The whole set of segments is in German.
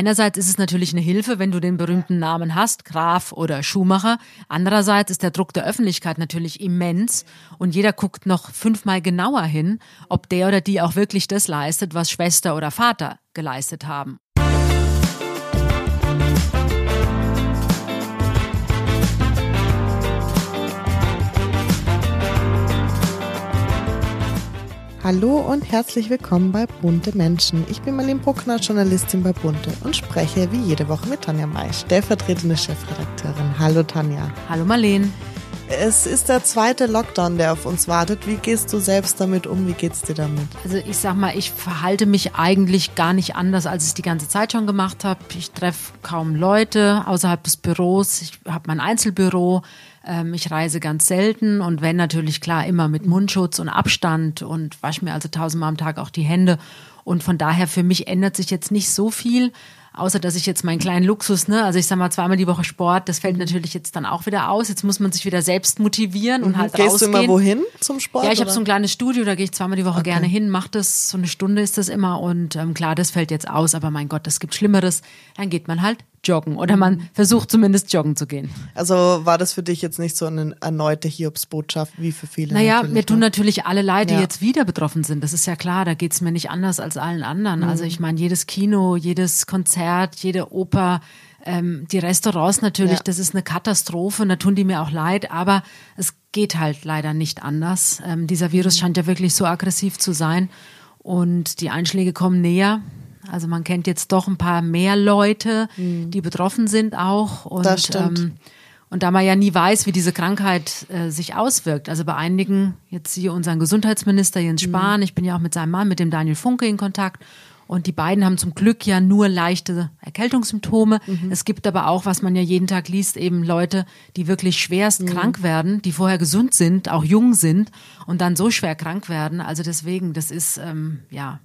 einerseits ist es natürlich eine Hilfe, wenn du den berühmten Namen hast, Graf oder Schumacher. Andererseits ist der Druck der Öffentlichkeit natürlich immens und jeder guckt noch fünfmal genauer hin, ob der oder die auch wirklich das leistet, was Schwester oder Vater geleistet haben. Hallo und herzlich willkommen bei Bunte Menschen. Ich bin Marlene Bruckner, Journalistin bei Bunte und spreche wie jede Woche mit Tanja May, stellvertretende Chefredakteurin. Hallo Tanja. Hallo Marlene. Es ist der zweite Lockdown, der auf uns wartet. Wie gehst du selbst damit um? Wie geht's dir damit? Also ich sag mal, ich verhalte mich eigentlich gar nicht anders, als ich es die ganze Zeit schon gemacht habe. Ich treffe kaum Leute außerhalb des Büros. Ich habe mein Einzelbüro. Ähm, ich reise ganz selten und wenn natürlich klar immer mit Mundschutz und Abstand und wasche mir also tausendmal am Tag auch die Hände. Und von daher für mich ändert sich jetzt nicht so viel. Außer dass ich jetzt meinen kleinen Luxus, ne, also ich sag mal zweimal die Woche Sport, das fällt natürlich jetzt dann auch wieder aus. Jetzt muss man sich wieder selbst motivieren und mhm. halt Gehst rausgehen. du immer wohin zum Sport? Ja, ich habe so ein kleines Studio, da gehe ich zweimal die Woche okay. gerne hin, mache das, so eine Stunde ist das immer und ähm, klar, das fällt jetzt aus, aber mein Gott, es gibt Schlimmeres. Dann geht man halt joggen oder man versucht zumindest joggen zu gehen. Also war das für dich jetzt nicht so eine erneute Hiobsbotschaft wie für viele? Naja, mir tun ne? natürlich alle leid, die ja. jetzt wieder betroffen sind. Das ist ja klar, da geht's mir nicht anders als allen anderen. Mhm. Also ich meine, jedes Kino, jedes Konzert, jede Oper, ähm, die Restaurants natürlich, ja. das ist eine Katastrophe und da tun die mir auch leid, aber es geht halt leider nicht anders. Ähm, dieser Virus scheint ja wirklich so aggressiv zu sein und die Einschläge kommen näher. Also man kennt jetzt doch ein paar mehr Leute, mhm. die betroffen sind auch. Und, das stimmt. Ähm, und da man ja nie weiß, wie diese Krankheit äh, sich auswirkt. Also bei einigen, jetzt hier unseren Gesundheitsminister Jens mhm. Spahn, mhm. ich bin ja auch mit seinem Mann, mit dem Daniel Funke in Kontakt. Und die beiden haben zum Glück ja nur leichte Erkältungssymptome. Mhm. Es gibt aber auch, was man ja jeden Tag liest, eben Leute, die wirklich schwerst mhm. krank werden, die vorher gesund sind, auch jung sind und dann so schwer krank werden. Also deswegen, das ist ähm, ja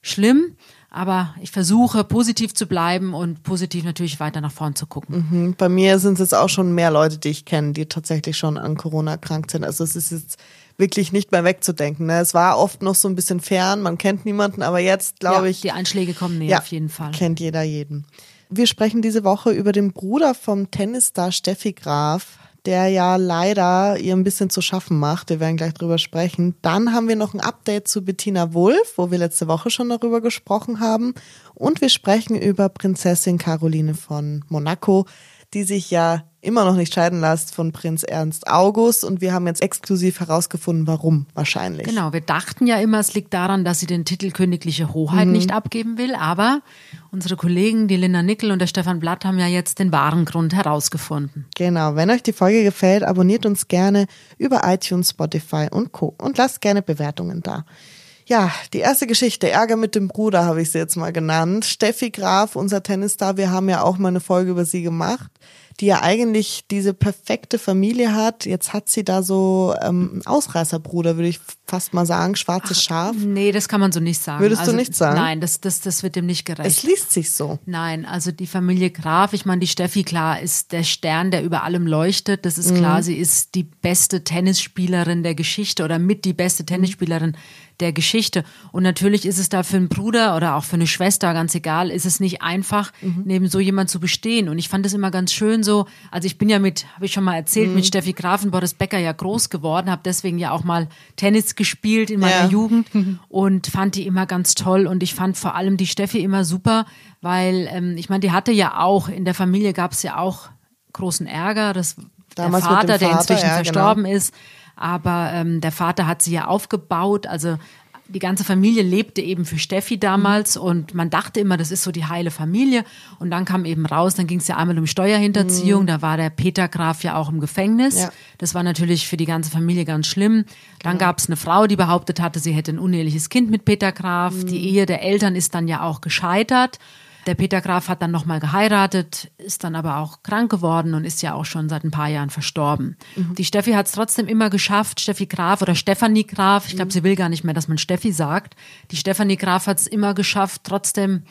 schlimm. Aber ich versuche positiv zu bleiben und positiv natürlich weiter nach vorn zu gucken. Mhm. Bei mir sind es jetzt auch schon mehr Leute, die ich kenne, die tatsächlich schon an Corona erkrankt sind. Also es ist jetzt wirklich nicht mehr wegzudenken. Ne? Es war oft noch so ein bisschen fern, man kennt niemanden, aber jetzt glaube ja, ich. Die Einschläge kommen näher ja, auf jeden Fall. Kennt jeder jeden. Wir sprechen diese Woche über den Bruder vom Tennisstar Steffi Graf der ja leider ihr ein bisschen zu schaffen macht. Wir werden gleich drüber sprechen. Dann haben wir noch ein Update zu Bettina Wulff, wo wir letzte Woche schon darüber gesprochen haben. Und wir sprechen über Prinzessin Caroline von Monaco, die sich ja immer noch nicht scheiden lässt von Prinz Ernst August. Und wir haben jetzt exklusiv herausgefunden, warum wahrscheinlich. Genau, wir dachten ja immer, es liegt daran, dass sie den Titel königliche Hoheit mhm. nicht abgeben will. Aber unsere Kollegen, die Linda Nickel und der Stefan Blatt, haben ja jetzt den wahren Grund herausgefunden. Genau, wenn euch die Folge gefällt, abonniert uns gerne über iTunes, Spotify und Co. Und lasst gerne Bewertungen da. Ja, die erste Geschichte, Ärger mit dem Bruder, habe ich sie jetzt mal genannt. Steffi Graf, unser Tennisstar, wir haben ja auch mal eine Folge über sie gemacht die ja eigentlich diese perfekte Familie hat. Jetzt hat sie da so ähm, einen Ausreißerbruder, würde ich fast mal sagen, schwarzes Ach, Schaf. Nee, das kann man so nicht sagen. Würdest also, du nicht sagen? Nein, das, das, das wird dem nicht gerecht. Es liest sich so. Nein, also die Familie Graf, ich meine, die Steffi, klar, ist der Stern, der über allem leuchtet. Das ist mhm. klar, sie ist die beste Tennisspielerin der Geschichte oder mit die beste Tennisspielerin der Geschichte. Und natürlich ist es da für einen Bruder oder auch für eine Schwester, ganz egal, ist es nicht einfach, mhm. neben so jemand zu bestehen. Und ich fand es immer ganz schön so, also ich bin ja mit, habe ich schon mal erzählt, mhm. mit Steffi Graf und Boris Becker ja groß geworden, habe deswegen ja auch mal Tennis gespielt in meiner ja. Jugend und fand die immer ganz toll. Und ich fand vor allem die Steffi immer super, weil ähm, ich meine, die hatte ja auch, in der Familie gab es ja auch großen Ärger. Das Damals der Vater, Vater, der inzwischen ja, genau. verstorben genau. ist. Aber ähm, der Vater hat sie ja aufgebaut. Also die ganze Familie lebte eben für Steffi damals mhm. und man dachte immer, das ist so die heile Familie. Und dann kam eben raus, dann ging es ja einmal um Steuerhinterziehung, mhm. da war der Peter Graf ja auch im Gefängnis. Ja. Das war natürlich für die ganze Familie ganz schlimm. Dann gab es eine Frau, die behauptet hatte, sie hätte ein uneheliches Kind mit Peter Graf. Mhm. Die Ehe der Eltern ist dann ja auch gescheitert. Der Peter Graf hat dann nochmal geheiratet, ist dann aber auch krank geworden und ist ja auch schon seit ein paar Jahren verstorben. Mhm. Die Steffi hat es trotzdem immer geschafft, Steffi Graf oder Stefanie Graf, ich glaube, mhm. sie will gar nicht mehr, dass man Steffi sagt. Die Stefanie Graf hat es immer geschafft, trotzdem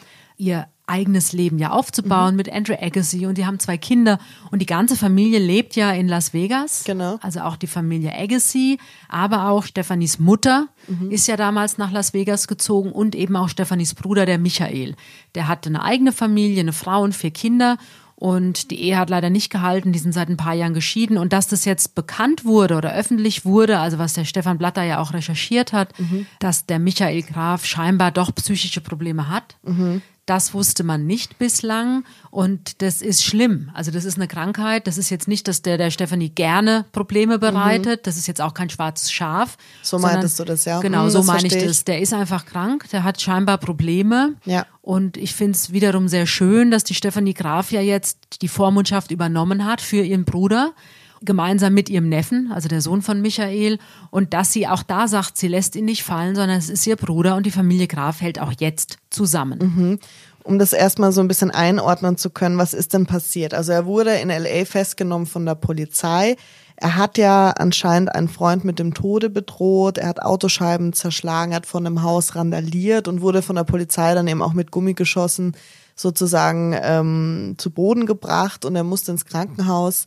ihr eigenes Leben ja aufzubauen mhm. mit Andrew Agassi und die haben zwei Kinder und die ganze Familie lebt ja in Las Vegas. Genau. Also auch die Familie Agassi, aber auch Stephanies Mutter mhm. ist ja damals nach Las Vegas gezogen und eben auch Stephanies Bruder, der Michael. Der hatte eine eigene Familie, eine Frau und vier Kinder und die Ehe hat leider nicht gehalten, die sind seit ein paar Jahren geschieden. Und dass das jetzt bekannt wurde oder öffentlich wurde, also was der Stefan Blatter ja auch recherchiert hat, mhm. dass der Michael Graf scheinbar doch psychische Probleme hat. Mhm. Das wusste man nicht bislang und das ist schlimm. Also das ist eine Krankheit. Das ist jetzt nicht, dass der der Stefanie gerne Probleme bereitet. Mhm. Das ist jetzt auch kein schwarzes Schaf. So meintest du das, ja? Genau, mhm, so meine ich das. Der ist einfach krank. Der hat scheinbar Probleme. Ja. Und ich finde es wiederum sehr schön, dass die Stefanie Graf ja jetzt die Vormundschaft übernommen hat für ihren Bruder gemeinsam mit ihrem Neffen, also der Sohn von Michael, und dass sie auch da sagt, sie lässt ihn nicht fallen, sondern es ist ihr Bruder und die Familie Graf hält auch jetzt zusammen. Mhm. Um das erstmal so ein bisschen einordnen zu können, was ist denn passiert? Also er wurde in LA festgenommen von der Polizei. Er hat ja anscheinend einen Freund mit dem Tode bedroht, er hat Autoscheiben zerschlagen, er hat von einem Haus randaliert und wurde von der Polizei dann eben auch mit Gummigeschossen sozusagen ähm, zu Boden gebracht und er musste ins Krankenhaus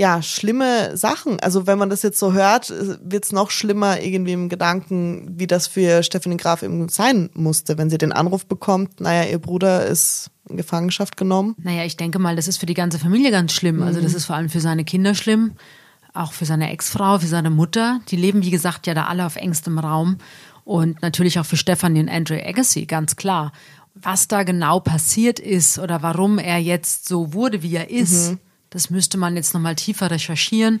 ja, schlimme Sachen. Also wenn man das jetzt so hört, wird es noch schlimmer irgendwie im Gedanken, wie das für Stephanie Graf eben sein musste, wenn sie den Anruf bekommt, naja, ihr Bruder ist in Gefangenschaft genommen. Naja, ich denke mal, das ist für die ganze Familie ganz schlimm. Also das mhm. ist vor allem für seine Kinder schlimm, auch für seine Ex-Frau, für seine Mutter. Die leben, wie gesagt, ja da alle auf engstem Raum. Und natürlich auch für Stephanie und Andrew Agassi, ganz klar. Was da genau passiert ist oder warum er jetzt so wurde, wie er ist, mhm das müsste man jetzt nochmal tiefer recherchieren.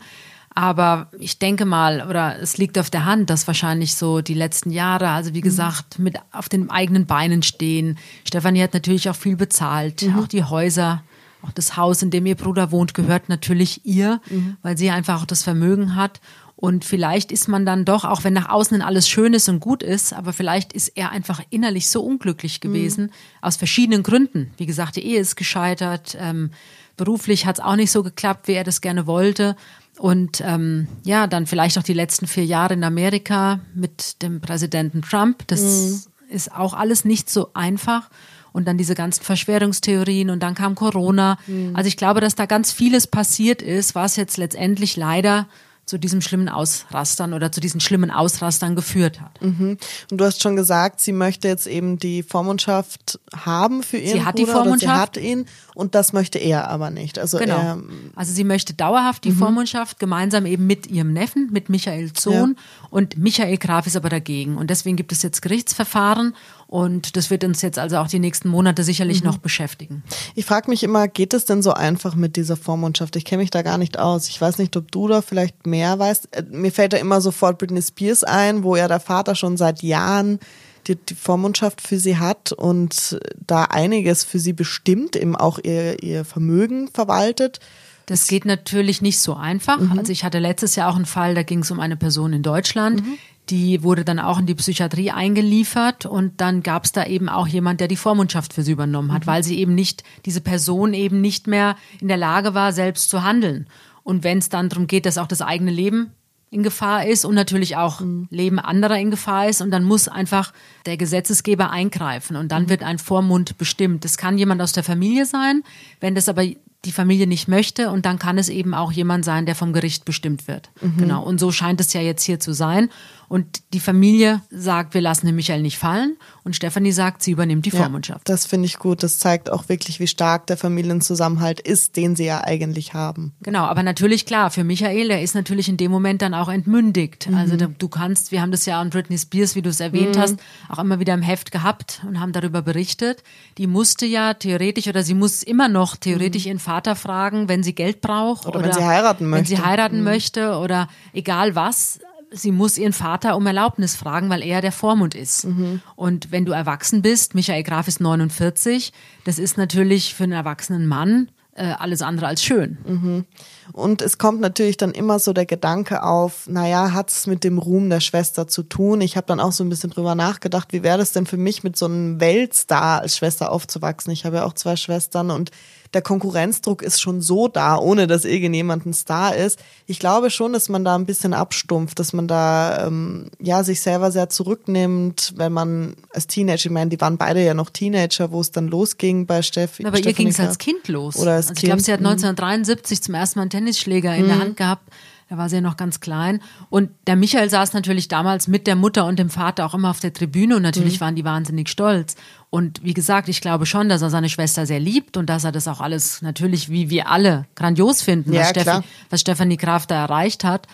Aber ich denke mal, oder es liegt auf der Hand, dass wahrscheinlich so die letzten Jahre, also wie mhm. gesagt, mit auf den eigenen Beinen stehen. Stefanie hat natürlich auch viel bezahlt. Mhm. Auch die Häuser, auch das Haus, in dem ihr Bruder wohnt, gehört natürlich ihr, mhm. weil sie einfach auch das Vermögen hat. Und vielleicht ist man dann doch, auch wenn nach außen alles schön ist und gut ist, aber vielleicht ist er einfach innerlich so unglücklich gewesen, mhm. aus verschiedenen Gründen. Wie gesagt, die Ehe ist gescheitert. Ähm, beruflich hat es auch nicht so geklappt, wie er das gerne wollte. Und ähm, ja, dann vielleicht auch die letzten vier Jahre in Amerika mit dem Präsidenten Trump. Das mhm. ist auch alles nicht so einfach. Und dann diese ganzen Verschwörungstheorien und dann kam Corona. Mhm. Also ich glaube, dass da ganz vieles passiert ist, was jetzt letztendlich leider zu diesem schlimmen Ausrastern oder zu diesen schlimmen Ausrastern geführt hat. Mhm. Und du hast schon gesagt, sie möchte jetzt eben die Vormundschaft haben für ihren sie hat Bruder, die Vormundschaft. sie hat ihn und das möchte er aber nicht. Also genau. Er, also sie möchte dauerhaft die mhm. Vormundschaft gemeinsam eben mit ihrem Neffen, mit Michael Sohn ja. und Michael Graf ist aber dagegen und deswegen gibt es jetzt Gerichtsverfahren und das wird uns jetzt also auch die nächsten Monate sicherlich mhm. noch beschäftigen. Ich frage mich immer, geht es denn so einfach mit dieser Vormundschaft? Ich kenne mich da gar nicht aus. Ich weiß nicht, ob du da vielleicht mehr weißt. Äh, mir fällt da immer sofort Britney Spears ein, wo ja der Vater schon seit Jahren die, die Vormundschaft für sie hat und da einiges für sie bestimmt, eben auch ihr, ihr Vermögen verwaltet. Das geht natürlich nicht so einfach. Mhm. Also ich hatte letztes Jahr auch einen Fall, da ging es um eine Person in Deutschland, mhm. Die wurde dann auch in die Psychiatrie eingeliefert und dann gab es da eben auch jemand, der die Vormundschaft für sie übernommen hat, mhm. weil sie eben nicht, diese Person eben nicht mehr in der Lage war, selbst zu handeln. Und wenn es dann darum geht, dass auch das eigene Leben in Gefahr ist und natürlich auch mhm. Leben anderer in Gefahr ist und dann muss einfach der Gesetzesgeber eingreifen und dann mhm. wird ein Vormund bestimmt. Das kann jemand aus der Familie sein, wenn das aber die Familie nicht möchte und dann kann es eben auch jemand sein, der vom Gericht bestimmt wird. Mhm. Genau. Und so scheint es ja jetzt hier zu sein. Und die Familie sagt, wir lassen den Michael nicht fallen. Und Stefanie sagt, sie übernimmt die Vormundschaft. Ja, das finde ich gut. Das zeigt auch wirklich, wie stark der Familienzusammenhalt ist, den sie ja eigentlich haben. Genau, aber natürlich klar, für Michael, der ist natürlich in dem Moment dann auch entmündigt. Mhm. Also du kannst, wir haben das ja an Britney Spears, wie du es erwähnt mhm. hast, auch immer wieder im Heft gehabt und haben darüber berichtet. Die musste ja theoretisch oder sie muss immer noch theoretisch mhm. ihren Vater fragen, wenn sie Geld braucht. Oder, oder wenn sie heiraten möchte. Wenn sie heiraten möchte oder egal was sie muss ihren Vater um Erlaubnis fragen, weil er der Vormund ist. Mhm. Und wenn du erwachsen bist, Michael Graf ist 49, das ist natürlich für einen erwachsenen Mann äh, alles andere als schön. Mhm. Und es kommt natürlich dann immer so der Gedanke auf, naja, hat es mit dem Ruhm der Schwester zu tun? Ich habe dann auch so ein bisschen drüber nachgedacht, wie wäre das denn für mich, mit so einem Weltstar als Schwester aufzuwachsen? Ich habe ja auch zwei Schwestern und der Konkurrenzdruck ist schon so da, ohne dass irgendjemand ein Star ist. Ich glaube schon, dass man da ein bisschen abstumpft, dass man da ähm, ja sich selber sehr zurücknimmt, wenn man als Teenager, ich meine, die waren beide ja noch Teenager, wo es dann losging bei Steffi. Aber ihr ging es als Kind los. Oder als also Kind. Ich glaube, sie hat 1973 zum ersten Mal einen Tennisschläger in der Hand gehabt. Da war sie ja noch ganz klein. Und der Michael saß natürlich damals mit der Mutter und dem Vater auch immer auf der Tribüne und natürlich waren die wahnsinnig stolz. Und wie gesagt, ich glaube schon, dass er seine Schwester sehr liebt und dass er das auch alles natürlich, wie wir alle, grandios finden, Ja, was, Steffi, was Stefanie Graf da erreicht hat.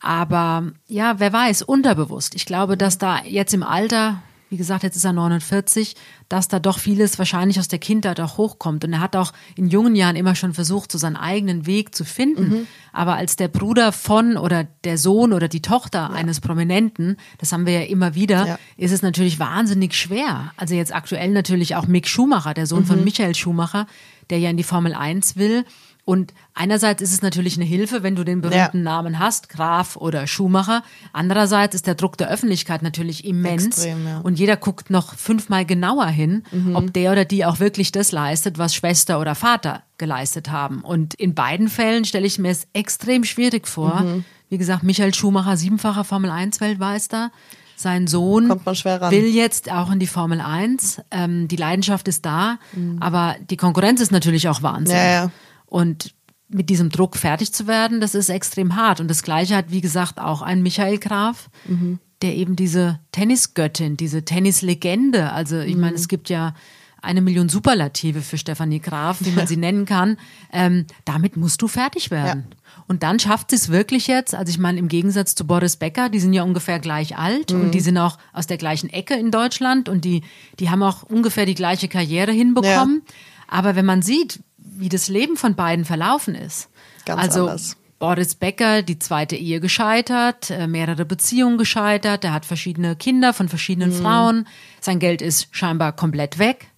Aber ja, wer weiß, unterbewusst. Ich glaube, dass da jetzt im Alter, wie gesagt, jetzt ist er 49, dass da doch vieles wahrscheinlich aus der Kindheit auch hochkommt. Und er hat auch in jungen Jahren immer schon versucht, so seinen eigenen Weg zu finden. Mhm. Aber als der Bruder von oder der Sohn oder die Tochter eines Prominenten, das haben wir ja immer wieder, Ja. ist es natürlich wahnsinnig schwer. Also jetzt aktuell natürlich auch Mick Schumacher, der Sohn Mhm. von Michael Schumacher, der ja in die Formel 1 will. Und einerseits ist es natürlich eine Hilfe, wenn du den berühmten Ja. Namen hast, Graf oder Schumacher. Andererseits ist der Druck der Öffentlichkeit natürlich immens. Extrem, ja. Mhm. Und jeder guckt noch fünfmal genauer hin, ob der oder die auch wirklich das leistet, was Schwester oder Vater geleistet haben. Und in beiden Fällen stelle ich mir es extrem schwierig vor. Mhm. Wie gesagt, Michael Schumacher, siebenfacher Formel 1 Weltmeister. Sein Sohn will jetzt auch in die Formel 1. Ähm, die Leidenschaft ist da, aber die Konkurrenz ist natürlich auch Wahnsinn. Mhm. Ja, ja. Und mit diesem Druck fertig zu werden, das ist extrem hart. Und das Gleiche hat, wie gesagt, auch ein Michael Graf, Mhm. der eben diese Tennisgöttin, diese Tennislegende, also ich Mhm. meine, es gibt ja eine Million Superlative für Stefanie Graf, wie man sie nennen kann. Ähm, damit musst du fertig werden. Und dann schafft sie es wirklich jetzt, also ich meine, im Gegensatz zu Boris Becker, die sind ja ungefähr gleich alt Mhm. und die sind auch aus der gleichen Ecke in Deutschland und die, die haben auch ungefähr die gleiche Karriere hinbekommen. Aber wenn man sieht, wie das Leben von beiden verlaufen ist, Ganz also anders. Boris Becker, die zweite Ehe gescheitert, äh, mehrere Beziehungen gescheitert, er hat verschiedene Kinder von verschiedenen Frauen, sein Geld ist scheinbar komplett weg.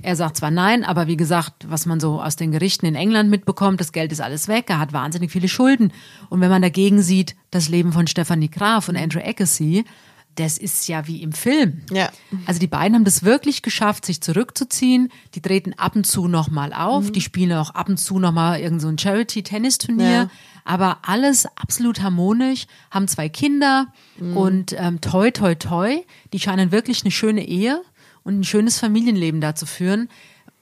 Er sagt zwar nein, aber wie gesagt, was man so aus den Gerichten in England mitbekommt, das Geld ist alles weg, er hat wahnsinnig viele Schulden. Und wenn man dagegen sieht, das Leben von Stephanie Graf und Andrew Agassi, das ist ja wie im Film. Ja. Also die beiden haben das wirklich geschafft, sich zurückzuziehen. Die treten ab und zu nochmal auf. Die spielen auch ab und zu nochmal irgend so ein Charity-Tennisturnier. Ja. Aber alles absolut harmonisch, haben zwei Kinder und ähm, toi, toi, toi. Die scheinen wirklich eine schöne Ehe und ein schönes Familienleben da zu führen.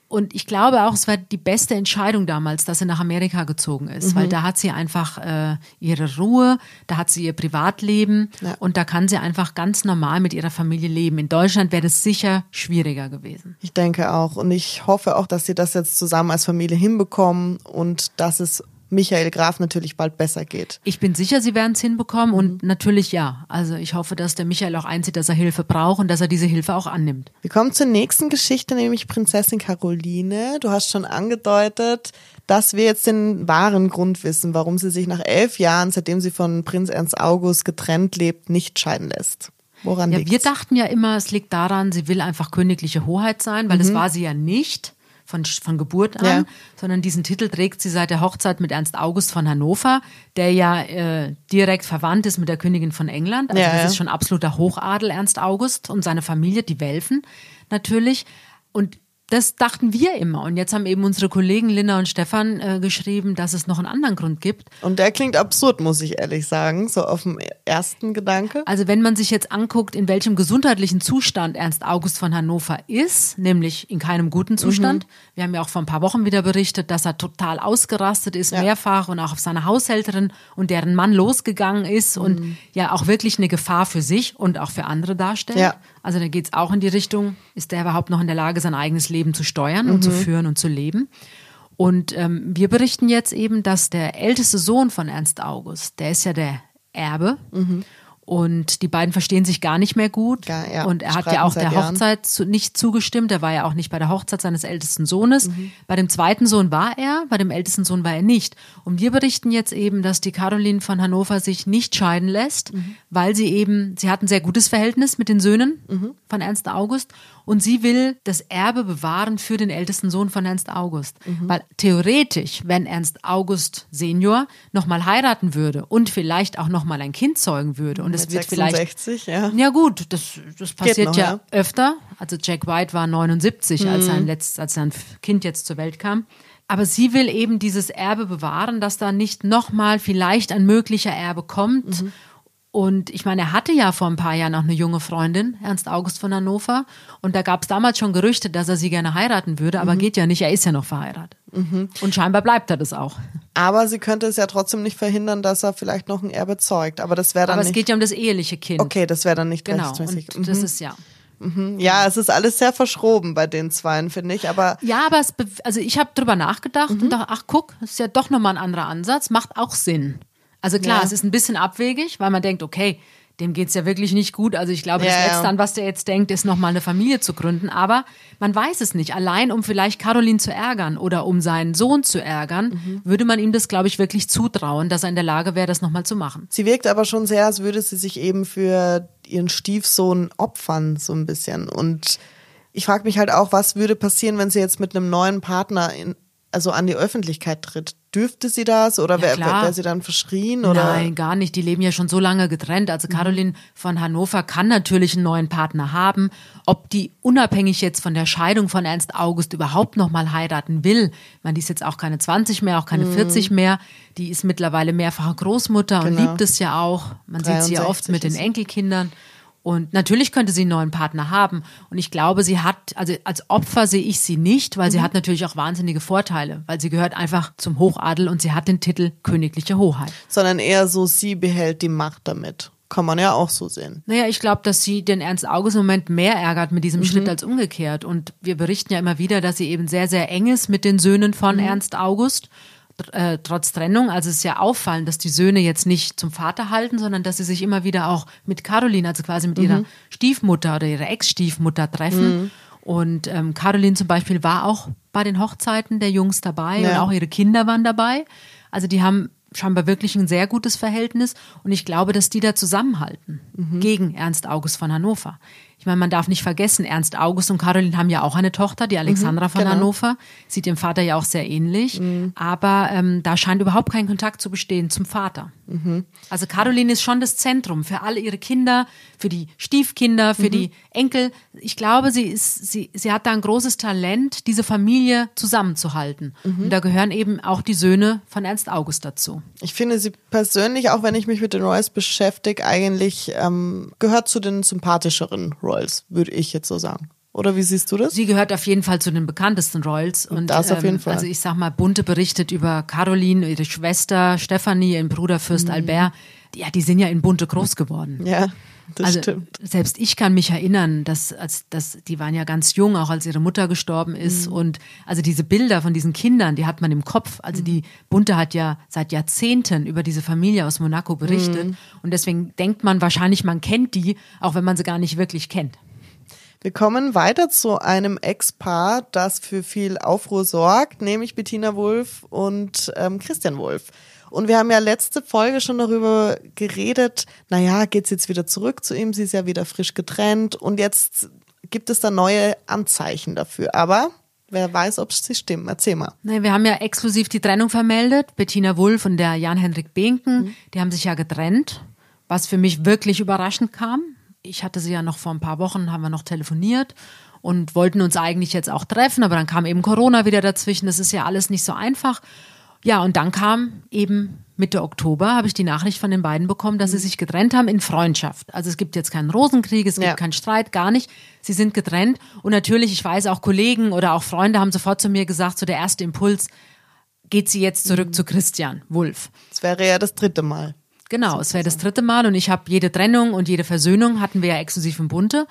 Und ich glaube auch, es war die beste Entscheidung damals, dass sie nach Amerika gezogen ist, weil da hat sie einfach äh, ihre Ruhe, da hat sie ihr Privatleben Ja. und da kann sie einfach ganz normal mit ihrer Familie leben. In Deutschland wäre das sicher schwieriger gewesen. Ich denke auch. Und ich hoffe auch, dass sie das jetzt zusammen als Familie hinbekommen und dass es Michael Graf natürlich bald besser geht. Ich bin sicher, sie werden es hinbekommen und Mhm. natürlich ja. Also ich hoffe, dass der Michael auch einsieht, dass er Hilfe braucht und dass er diese Hilfe auch annimmt. Wir kommen zur nächsten Geschichte, nämlich Prinzessin Caroline. Du hast schon angedeutet, dass wir jetzt den wahren Grund wissen, warum sie sich nach elf Jahren, seitdem sie von Prinz Ernst August getrennt lebt, nicht scheiden lässt. Woran Ja, liegt's? wir dachten ja immer, es liegt daran, sie will einfach königliche Hoheit sein, weil das war sie ja nicht von, von Geburt an. Ja. sondern diesen Titel trägt sie seit der Hochzeit mit Ernst August von Hannover, der ja äh, direkt verwandt ist mit der Königin von England. Also Ja, das ja. ist schon absoluter Hochadel, Ernst August und seine Familie, die Welfen natürlich. Und das dachten wir immer. Und jetzt haben eben unsere Kollegen Linda und Stefan äh, geschrieben, dass es noch einen anderen Grund gibt. Und der klingt absurd, muss ich ehrlich sagen, so auf dem ersten Gedanke. Also wenn man sich jetzt anguckt, in welchem gesundheitlichen Zustand Ernst August von Hannover ist, nämlich in keinem guten Zustand. Wir haben ja auch vor ein paar Wochen wieder berichtet, dass er total ausgerastet ist, Ja. mehrfach und auch auf seine Haushälterin und deren Mann losgegangen ist und ja auch wirklich eine Gefahr für sich und auch für andere darstellt. Ja. Also da geht es auch in die Richtung, ist der überhaupt noch in der Lage, sein eigenes Leben zu steuern und zu führen und zu leben. Und ähm, wir berichten jetzt eben, dass der älteste Sohn von Ernst August, der ist ja der Erbe. Und die beiden verstehen sich gar nicht mehr gut. Ja, ja, und er hat streiten ja auch der. Hochzeit zu, nicht zugestimmt. Er war ja auch nicht bei der Hochzeit seines ältesten Sohnes. Mhm. Bei dem zweiten Sohn war er, bei dem ältesten Sohn war er nicht. Und wir berichten jetzt eben, dass die Caroline von Hannover sich nicht scheiden lässt, Mhm. weil sie eben, sie hat ein sehr gutes Verhältnis mit den Söhnen von Ernst August. Und sie will das Erbe bewahren für den ältesten Sohn von Ernst August. Mhm. Weil theoretisch, wenn Ernst August Senior nochmal heiraten würde und vielleicht auch nochmal ein Kind zeugen würde und es wird 66, vielleicht. Ja. ja, gut, das, das passiert noch, ja, ja, öfter. Also Jack White war 79, mhm. als, sein letzt, als sein Kind jetzt zur Welt kam. Aber sie will eben dieses Erbe bewahren, dass da nicht nochmal vielleicht ein möglicher Erbe kommt. Mhm. Und ich meine, er hatte ja vor ein paar Jahren noch eine junge Freundin, Ernst August von Hannover. Und da gab es damals schon Gerüchte, dass er sie gerne heiraten würde, aber mhm. geht ja nicht, er ist ja noch verheiratet. Mhm. Und scheinbar bleibt er das auch. Aber sie könnte es ja trotzdem nicht verhindern, dass er vielleicht noch ein Erbe zeugt. Aber das wäre dann. Aber es geht ja um das eheliche Kind. Okay, das wäre dann nicht genau. rechtmäßig. Und das mhm. ist ja. Mhm. Ja, es ist alles sehr verschroben bei den Zweien, finde ich. Aber ja, aber es, also ich habe drüber nachgedacht mhm. und dachte, ach guck, das ist ja doch nochmal ein anderer Ansatz, macht auch Sinn. Also klar, ja. es ist ein bisschen abwegig, weil man denkt, okay, dem geht's ja wirklich nicht gut. Also ich glaube, ja, das Letzte, ja. an was der jetzt denkt, ist nochmal eine Familie zu gründen. Aber man weiß es nicht. Allein um vielleicht Caroline zu ärgern oder um seinen Sohn zu ärgern, mhm. würde man ihm das, glaube ich, wirklich zutrauen, dass er in der Lage wäre, das nochmal zu machen. Sie wirkt aber schon sehr, als würde sie sich eben für ihren Stiefsohn opfern, so ein bisschen. Und ich frage mich halt auch, was würde passieren, wenn sie jetzt mit einem neuen Partner in, also an die Öffentlichkeit tritt? Dürfte sie das oder ja, wäre wär sie dann verschrien? Oder? Nein, gar nicht. Die leben ja schon so lange getrennt. Also Caroline mhm. von Hannover kann natürlich einen neuen Partner haben. Ob die unabhängig jetzt von der Scheidung von Ernst August überhaupt noch mal heiraten will, man die ist jetzt auch keine 20 mehr, auch keine mhm. 40 mehr. Die ist mittlerweile mehrfache Großmutter genau. und liebt es ja auch. Man sieht sie ja oft mit den Enkelkindern. Und natürlich könnte sie einen neuen Partner haben. Und ich glaube, sie hat, also als Opfer sehe ich sie nicht, weil mhm. sie hat natürlich auch wahnsinnige Vorteile, weil sie gehört einfach zum Hochadel und sie hat den Titel königliche Hoheit. Sondern eher so, sie behält die Macht damit. Kann man ja auch so sehen. Naja, ich glaube, dass sie den Ernst August im Moment mehr ärgert mit diesem mhm. Schritt als umgekehrt. Und wir berichten ja immer wieder, dass sie eben sehr, sehr eng ist mit den Söhnen von mhm. Ernst August äh, trotz Trennung. Also es ist ja auffallend, dass die Söhne jetzt nicht zum Vater halten, sondern dass sie sich immer wieder auch mit Caroline, also quasi mit mhm. ihrer Stiefmutter oder ihrer Ex-Stiefmutter treffen. Mhm. Und ähm, Caroline zum Beispiel war auch bei den Hochzeiten der Jungs dabei ja. und auch ihre Kinder waren dabei. Also die haben scheinbar wirklich ein sehr gutes Verhältnis und ich glaube, dass die da zusammenhalten mhm. gegen Ernst August von Hannover. Ich meine, man darf nicht vergessen, Ernst August und Caroline haben ja auch eine Tochter, die Alexandra mhm, von genau. Hannover. Sieht dem Vater ja auch sehr ähnlich. Mhm. Aber ähm, da scheint überhaupt kein Kontakt zu bestehen zum Vater. Mhm. Also Caroline ist schon das Zentrum für alle ihre Kinder, für die Stiefkinder, für mhm. die Enkel. Ich glaube, sie, ist, sie, sie hat da ein großes Talent, diese Familie zusammenzuhalten. Mhm. Und da gehören eben auch die Söhne von Ernst August dazu. Ich finde sie persönlich, auch wenn ich mich mit den Royals beschäftige, eigentlich ähm, gehört zu den sympathischeren Royals. Royals, würde ich jetzt so sagen. Oder wie siehst du das? Sie gehört auf jeden Fall zu den bekanntesten Royals. Und, das auf jeden ähm, Fall. Also ich sag mal, Bunte berichtet über Caroline, ihre Schwester Stephanie, ihren Bruder Fürst mhm. Albert. Ja, die sind ja in Bunte groß geworden. Ja. Das also, stimmt. Selbst ich kann mich erinnern, dass, als, dass die waren ja ganz jung, auch als ihre Mutter gestorben ist. Mhm. Und also diese Bilder von diesen Kindern, die hat man im Kopf. Also die Bunte hat ja seit Jahrzehnten über diese Familie aus Monaco berichtet. Mhm. Und deswegen denkt man wahrscheinlich, man kennt die, auch wenn man sie gar nicht wirklich kennt. Wir kommen weiter zu einem Ex-Paar, das für viel Aufruhr sorgt, nämlich Bettina Wulff und ähm, Christian Wulff. Und wir haben ja letzte Folge schon darüber geredet, naja, geht's jetzt wieder zurück zu ihm, sie ist ja wieder frisch getrennt und jetzt gibt es da neue Anzeichen dafür. Aber wer weiß, ob sie stimmen. Erzähl mal. Nein, wir haben ja exklusiv die Trennung vermeldet. Bettina Wulff und der Jan-Henrik Behnken, mhm. die haben sich ja getrennt, was für mich wirklich überraschend kam. Ich hatte sie ja noch vor ein paar Wochen, haben wir noch telefoniert und wollten uns eigentlich jetzt auch treffen, aber dann kam eben Corona wieder dazwischen. Das ist ja alles nicht so einfach. Ja, und dann kam eben Mitte Oktober, habe ich die Nachricht von den beiden bekommen, dass sie sich getrennt haben in Freundschaft. Also es gibt jetzt keinen Rosenkrieg, es gibt ja. keinen Streit, gar nicht. Sie sind getrennt. Und natürlich, ich weiß, auch Kollegen oder auch Freunde haben sofort zu mir gesagt, so der erste Impuls, geht sie jetzt zurück mhm. zu Christian Wulff. Das wäre ja das dritte Mal. Genau, es wäre das dritte Mal und ich habe jede Trennung und jede Versöhnung hatten wir ja exklusiv im Bunte.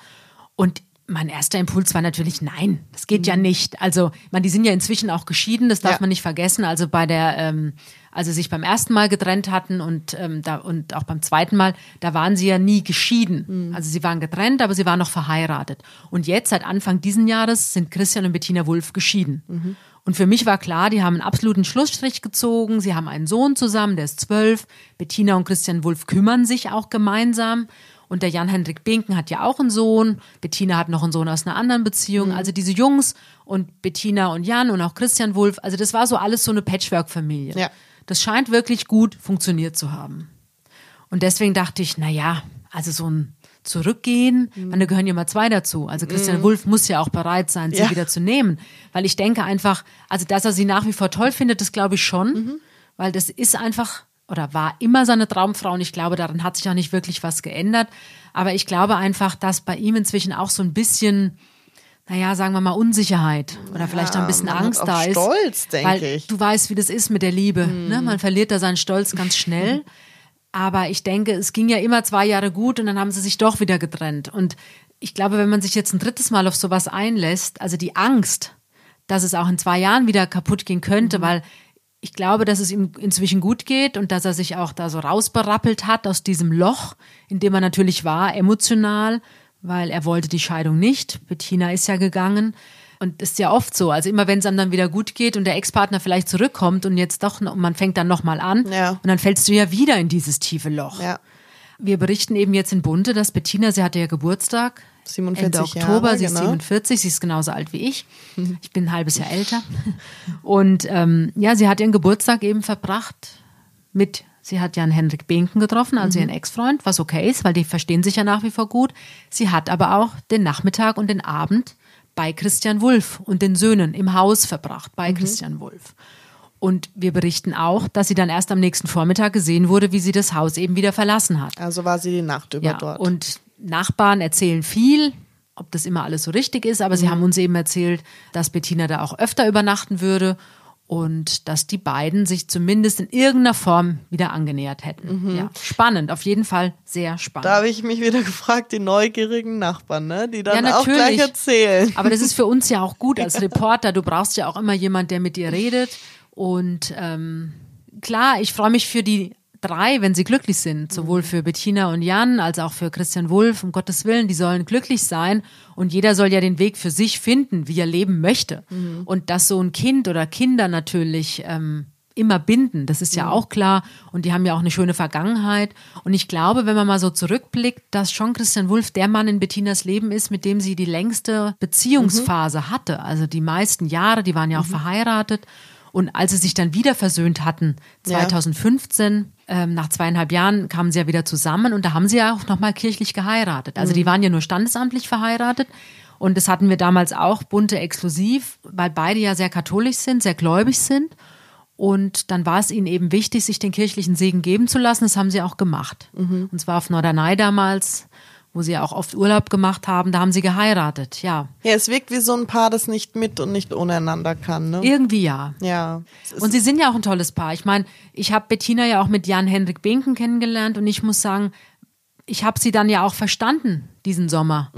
Und mein erster Impuls war natürlich, nein, das geht mhm. ja nicht. Also, man, die sind ja inzwischen auch geschieden, das darf ja. man nicht vergessen. Also bei der, ähm, also sich beim ersten Mal getrennt hatten und ähm, da und auch beim zweiten Mal, da waren sie ja nie geschieden. Mhm. Also sie waren getrennt, aber sie waren noch verheiratet. Und jetzt seit Anfang diesen Jahres sind Christian und Bettina Wulff geschieden. Mhm. Und für mich war klar, die haben einen absoluten Schlussstrich gezogen. Sie haben einen Sohn zusammen, der ist zwölf. Bettina und Christian Wulff kümmern sich auch gemeinsam. Und der Jan-Hendrik Binken hat ja auch einen Sohn. Bettina hat noch einen Sohn aus einer anderen Beziehung. Also diese Jungs und Bettina und Jan und auch Christian Wulff. Also das war so alles so eine Patchwork-Familie. Ja. Das scheint wirklich gut funktioniert zu haben. Und deswegen dachte ich, na ja, also so ein Zurückgehen, mhm. da gehören ja mal zwei dazu. Also Christian mhm. Wulff muss ja auch bereit sein, sie ja. wieder zu nehmen. Weil ich denke einfach, also dass er sie nach wie vor toll findet, das glaube ich schon. Mhm. Weil das ist einfach oder war immer seine Traumfrau und ich glaube, daran hat sich auch nicht wirklich was geändert. Aber ich glaube einfach, dass bei ihm inzwischen auch so ein bisschen, naja, sagen wir mal Unsicherheit oder vielleicht ja, auch ein bisschen Angst da ist. Stolz, denke weil ich. Du weißt, wie das ist mit der Liebe. Mhm. Ne? Man verliert da seinen Stolz ganz schnell. Aber ich denke, es ging ja immer zwei Jahre gut und dann haben sie sich doch wieder getrennt. Und ich glaube, wenn man sich jetzt ein drittes Mal auf sowas einlässt, also die Angst, dass es auch in zwei Jahren wieder kaputt gehen könnte, mhm. weil ich glaube, dass es ihm inzwischen gut geht und dass er sich auch da so rausberappelt hat aus diesem Loch, in dem er natürlich war, emotional, weil er wollte die Scheidung nicht. Bettina ist ja gegangen. Und ist ja oft so. Also immer wenn es einem dann wieder gut geht und der Ex-Partner vielleicht zurückkommt und jetzt doch, man fängt dann nochmal an ja. und dann fällst du ja wieder in dieses tiefe Loch. Ja. Wir berichten eben jetzt in Bunte, dass Bettina, sie hatte ja Geburtstag 47 Ende Oktober, Jahre, sie genau. ist 47, sie ist genauso alt wie ich. Ich bin ein halbes Jahr älter. Und ähm, ja, sie hat ihren Geburtstag eben verbracht mit, sie hat ja einen Henrik Binken getroffen, also ihren Ex-Freund, was okay ist, weil die verstehen sich ja nach wie vor gut. Sie hat aber auch den Nachmittag und den Abend bei Christian Wulff und den Söhnen im Haus verbracht, bei Christian Wulff. Und wir berichten auch, dass sie dann erst am nächsten Vormittag gesehen wurde, wie sie das Haus eben wieder verlassen hat. Also war sie die Nacht über Ja, dort. und Nachbarn erzählen viel, ob das immer alles so richtig ist, aber Mhm. sie haben uns eben erzählt, dass Bettina da auch öfter übernachten würde und dass die beiden sich zumindest in irgendeiner Form wieder angenähert hätten. Ja, spannend, auf jeden Fall sehr spannend. Mhm. da habe ich mich wieder gefragt, die neugierigen Nachbarn, ne? die dann Ja, auch gleich erzählen. Aber das ist für uns ja auch gut als Reporter. Du brauchst ja auch immer jemand, der mit dir redet. Und ähm, klar, ich freue mich für die drei, wenn sie glücklich sind. Sowohl für Bettina und Jan als auch für Christian Wulff. Um Gottes Willen, die sollen glücklich sein. Und jeder soll ja den Weg für sich finden, wie er leben möchte. Und dass so ein Kind oder Kinder natürlich ähm, immer binden, das ist ja auch klar. Und die haben ja auch eine schöne Vergangenheit. Und ich glaube, wenn man mal so zurückblickt, dass schon Christian Wulff der Mann in Bettinas Leben ist, mit dem sie die längste Beziehungsphase hatte. Also die meisten Jahre, die waren ja auch verheiratet. Und als sie sich dann wieder versöhnt hatten, Ja. 2015, ähm, nach zweieinhalb Jahren kamen sie ja wieder zusammen und da haben sie ja auch nochmal kirchlich geheiratet. Also die waren ja nur standesamtlich verheiratet. Und das hatten wir damals auch bunte exklusiv, weil beide ja sehr katholisch sind, sehr gläubig sind. Und dann war es ihnen eben wichtig, sich den kirchlichen Segen geben zu lassen. Das haben sie auch gemacht. Und zwar auf Norderney damals, wo sie ja auch oft Urlaub gemacht haben. Da haben sie geheiratet, ja. Ja, es wirkt wie so ein Paar, das nicht mit und nicht ohne einander kann. Ne? Irgendwie ja. Ja. Und sie sind ja auch ein tolles Paar. Ich meine, ich habe Bettina ja auch mit Jan-Hendrik Binken kennengelernt und ich muss sagen, ich habe sie dann ja auch verstanden, diesen Sommer.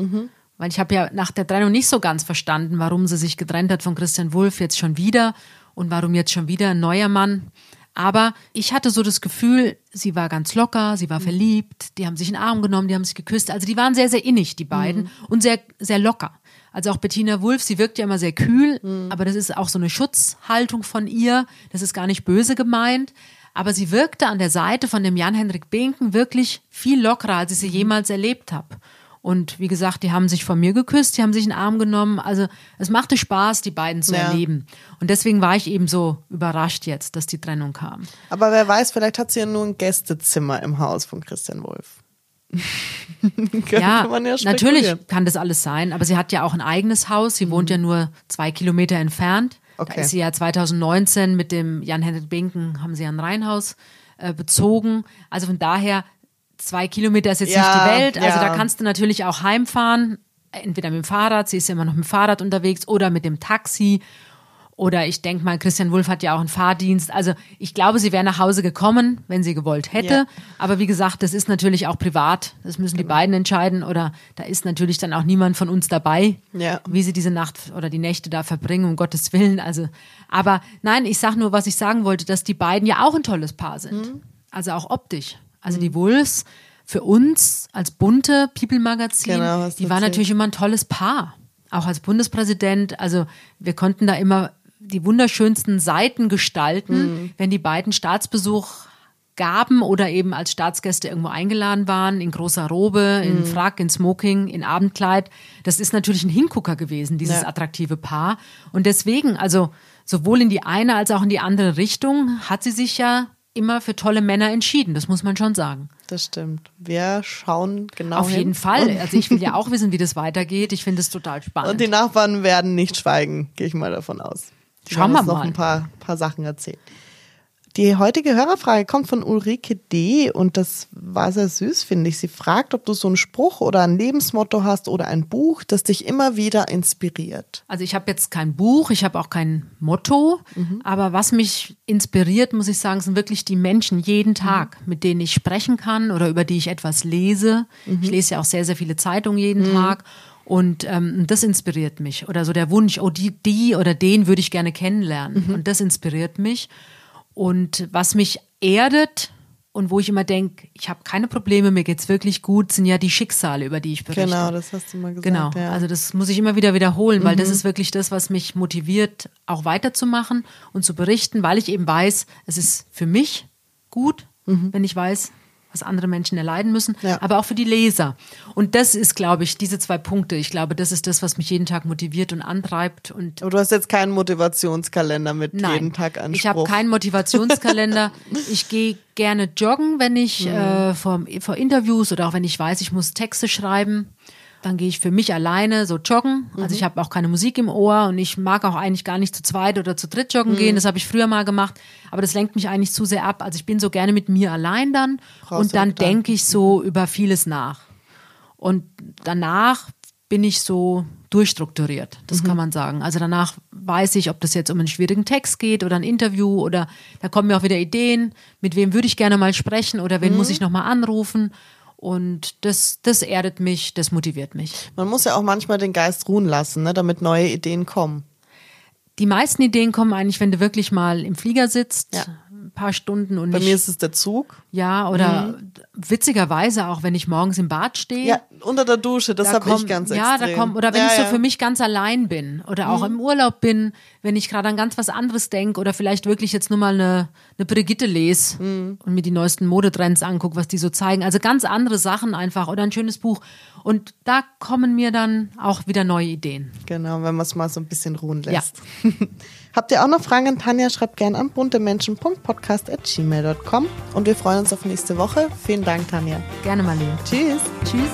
Weil ich habe ja nach der Trennung nicht so ganz verstanden, warum sie sich getrennt hat von Christian Wulff jetzt schon wieder und warum jetzt schon wieder ein neuer Mann. Aber ich hatte so das Gefühl, sie war ganz locker, sie war verliebt, die haben sich in den Arm genommen, die haben sich geküsst. Also die waren sehr, sehr innig, die beiden, und sehr, sehr locker. Also auch Bettina Wulff, sie wirkt ja immer sehr kühl, aber das ist auch so eine Schutzhaltung von ihr. Das ist gar nicht böse gemeint. Aber sie wirkte an der Seite von dem Jan-Henrik Binken wirklich viel lockerer, als ich sie jemals erlebt habe. Und wie gesagt, die haben sich von mir geküsst, die haben sich in den Arm genommen. Also es machte Spaß, die beiden zu Ja. erleben. Und deswegen war ich eben so überrascht jetzt, dass die Trennung kam. Aber wer weiß, vielleicht hat sie ja nur ein Gästezimmer im Haus von Christian Wolf. Könnte Ja, man ja natürlich kann das alles sein, aber sie hat ja auch ein eigenes Haus. Sie wohnt ja nur zwei Kilometer entfernt. Okay. Da ist sie ja 2019 mit dem Jan-Henrik Binken, haben sie ja ein Reihenhaus äh, bezogen. Also von daher, zwei Kilometer ist jetzt Ja, nicht die Welt. Also ja. da kannst du natürlich auch heimfahren. Entweder mit dem Fahrrad, sie ist ja immer noch mit dem Fahrrad unterwegs, oder mit dem Taxi. Oder ich denke mal, Christian Wulff hat ja auch einen Fahrdienst. Also ich glaube, sie wäre nach Hause gekommen, wenn sie gewollt hätte. Ja. Aber wie gesagt, das ist natürlich auch privat. Das müssen die beiden entscheiden. Oder da ist natürlich dann auch niemand von uns dabei, Ja. wie sie diese Nacht oder die Nächte da verbringen, um Gottes Willen. Also, aber nein, ich sag nur, was ich sagen wollte, dass die beiden ja auch ein tolles Paar sind. Mhm. Also auch optisch. Also die Wolves für uns als bunte People-Magazin, Genau, die erzählt. natürlich immer ein tolles Paar. Auch als Bundespräsident. Also wir konnten da immer die wunderschönsten Seiten gestalten, Mhm. wenn die beiden Staatsbesuch Gaben oder eben als Staatsgäste irgendwo eingeladen waren, in großer Robe, in Frack, in Smoking, in Abendkleid. Das ist natürlich ein Hingucker gewesen, dieses Ja. attraktive Paar. Und deswegen, also sowohl in die eine als auch in die andere Richtung, hat sie sich ja immer für tolle Männer entschieden. Das muss man schon sagen. Das stimmt. Wir schauen genau Auf hin. jeden Fall. Also ich will ja auch wissen, wie das weitergeht. Ich finde es total spannend. Und die Nachbarn werden nicht schweigen, gehe ich mal davon aus. Die Schauen wir uns noch mal. ein paar, paar Sachen erzählen. Die heutige Hörerfrage kommt von Ulrike D. und das war sehr süß, finde ich. Sie fragt, ob du so einen Spruch oder ein Lebensmotto hast oder ein Buch, das dich immer wieder inspiriert. Also ich habe jetzt kein Buch, ich habe auch kein Motto, aber was mich inspiriert, muss ich sagen, sind wirklich die Menschen jeden Tag, mit denen ich sprechen kann oder über die ich etwas lese. Ich lese ja auch sehr, sehr viele Zeitungen jeden Tag. Und ähm, das inspiriert mich. Oder so der Wunsch, oh, die, die oder den würde ich gerne kennenlernen. Und das inspiriert mich. Und was mich erdet und wo ich immer denke, ich habe keine Probleme, mir geht's wirklich gut, sind ja die Schicksale, über die ich berichte. Genau, das hast du mal gesagt. Genau, ja. also das muss ich immer wieder wiederholen, weil das ist wirklich das, was mich motiviert, auch weiterzumachen und zu berichten, weil ich eben weiß, es ist für mich gut, wenn ich weiß, was andere Menschen erleiden müssen, Ja. aber auch für die Leser. Und das ist, glaube ich, diese zwei Punkte. Ich glaube, das ist das, was mich jeden Tag motiviert und antreibt und Aber du hast jetzt keinen Motivationskalender mit Nein, jeden Tag einen ich habe keinen Motivationskalender. ich gehe gerne joggen, wenn ich Mhm. äh, vor, vor Interviews oder auch wenn ich weiß, ich muss Texte schreiben. Dann gehe ich für mich alleine so joggen. Also Mhm. ich habe auch keine Musik im Ohr und ich mag auch eigentlich gar nicht zu zweit oder zu dritt joggen Mhm. gehen. Das habe ich früher mal gemacht, aber das lenkt mich eigentlich zu sehr ab. Also ich bin so gerne mit mir allein dann Brauchst und dann denke ich so über vieles nach. Und danach bin ich so durchstrukturiert, das kann man sagen. Also danach weiß ich, ob das jetzt um einen schwierigen Text geht oder ein Interview oder da kommen mir auch wieder Ideen, mit wem würde ich gerne mal sprechen oder wen muss ich nochmal anrufen. Und das, das erdet mich, das motiviert mich. Man muss ja auch manchmal den Geist ruhen lassen, ne, damit neue Ideen kommen. Die meisten Ideen kommen eigentlich, wenn du wirklich mal im Flieger sitzt, Ja. Paar Stunden und Bei nicht, mir ist es der Zug. ja, oder witzigerweise auch, wenn ich morgens im Bad stehe. Ja, unter der Dusche, das Da habe ich ganz Ja, extrem. da kommt, oder wenn ja, ich so ja. Mhm. für mich ganz allein bin oder auch im Urlaub bin, wenn ich gerade an ganz was anderes denke oder vielleicht wirklich jetzt nur mal eine, eine Brigitte lese Mhm. und mir die neuesten Modetrends angucke, was die so zeigen. Also ganz andere Sachen einfach oder ein schönes Buch. Und da kommen mir dann auch wieder neue Ideen. Genau, wenn man es mal so ein bisschen ruhen lässt. Habt ihr auch noch Fragen an Tanja? Schreibt gerne an buntemenschen.podcast.gmail.com und wir freuen uns auf nächste Woche. Vielen Dank, Tanja. Gerne mal, Leo. Tschüss. Tschüss.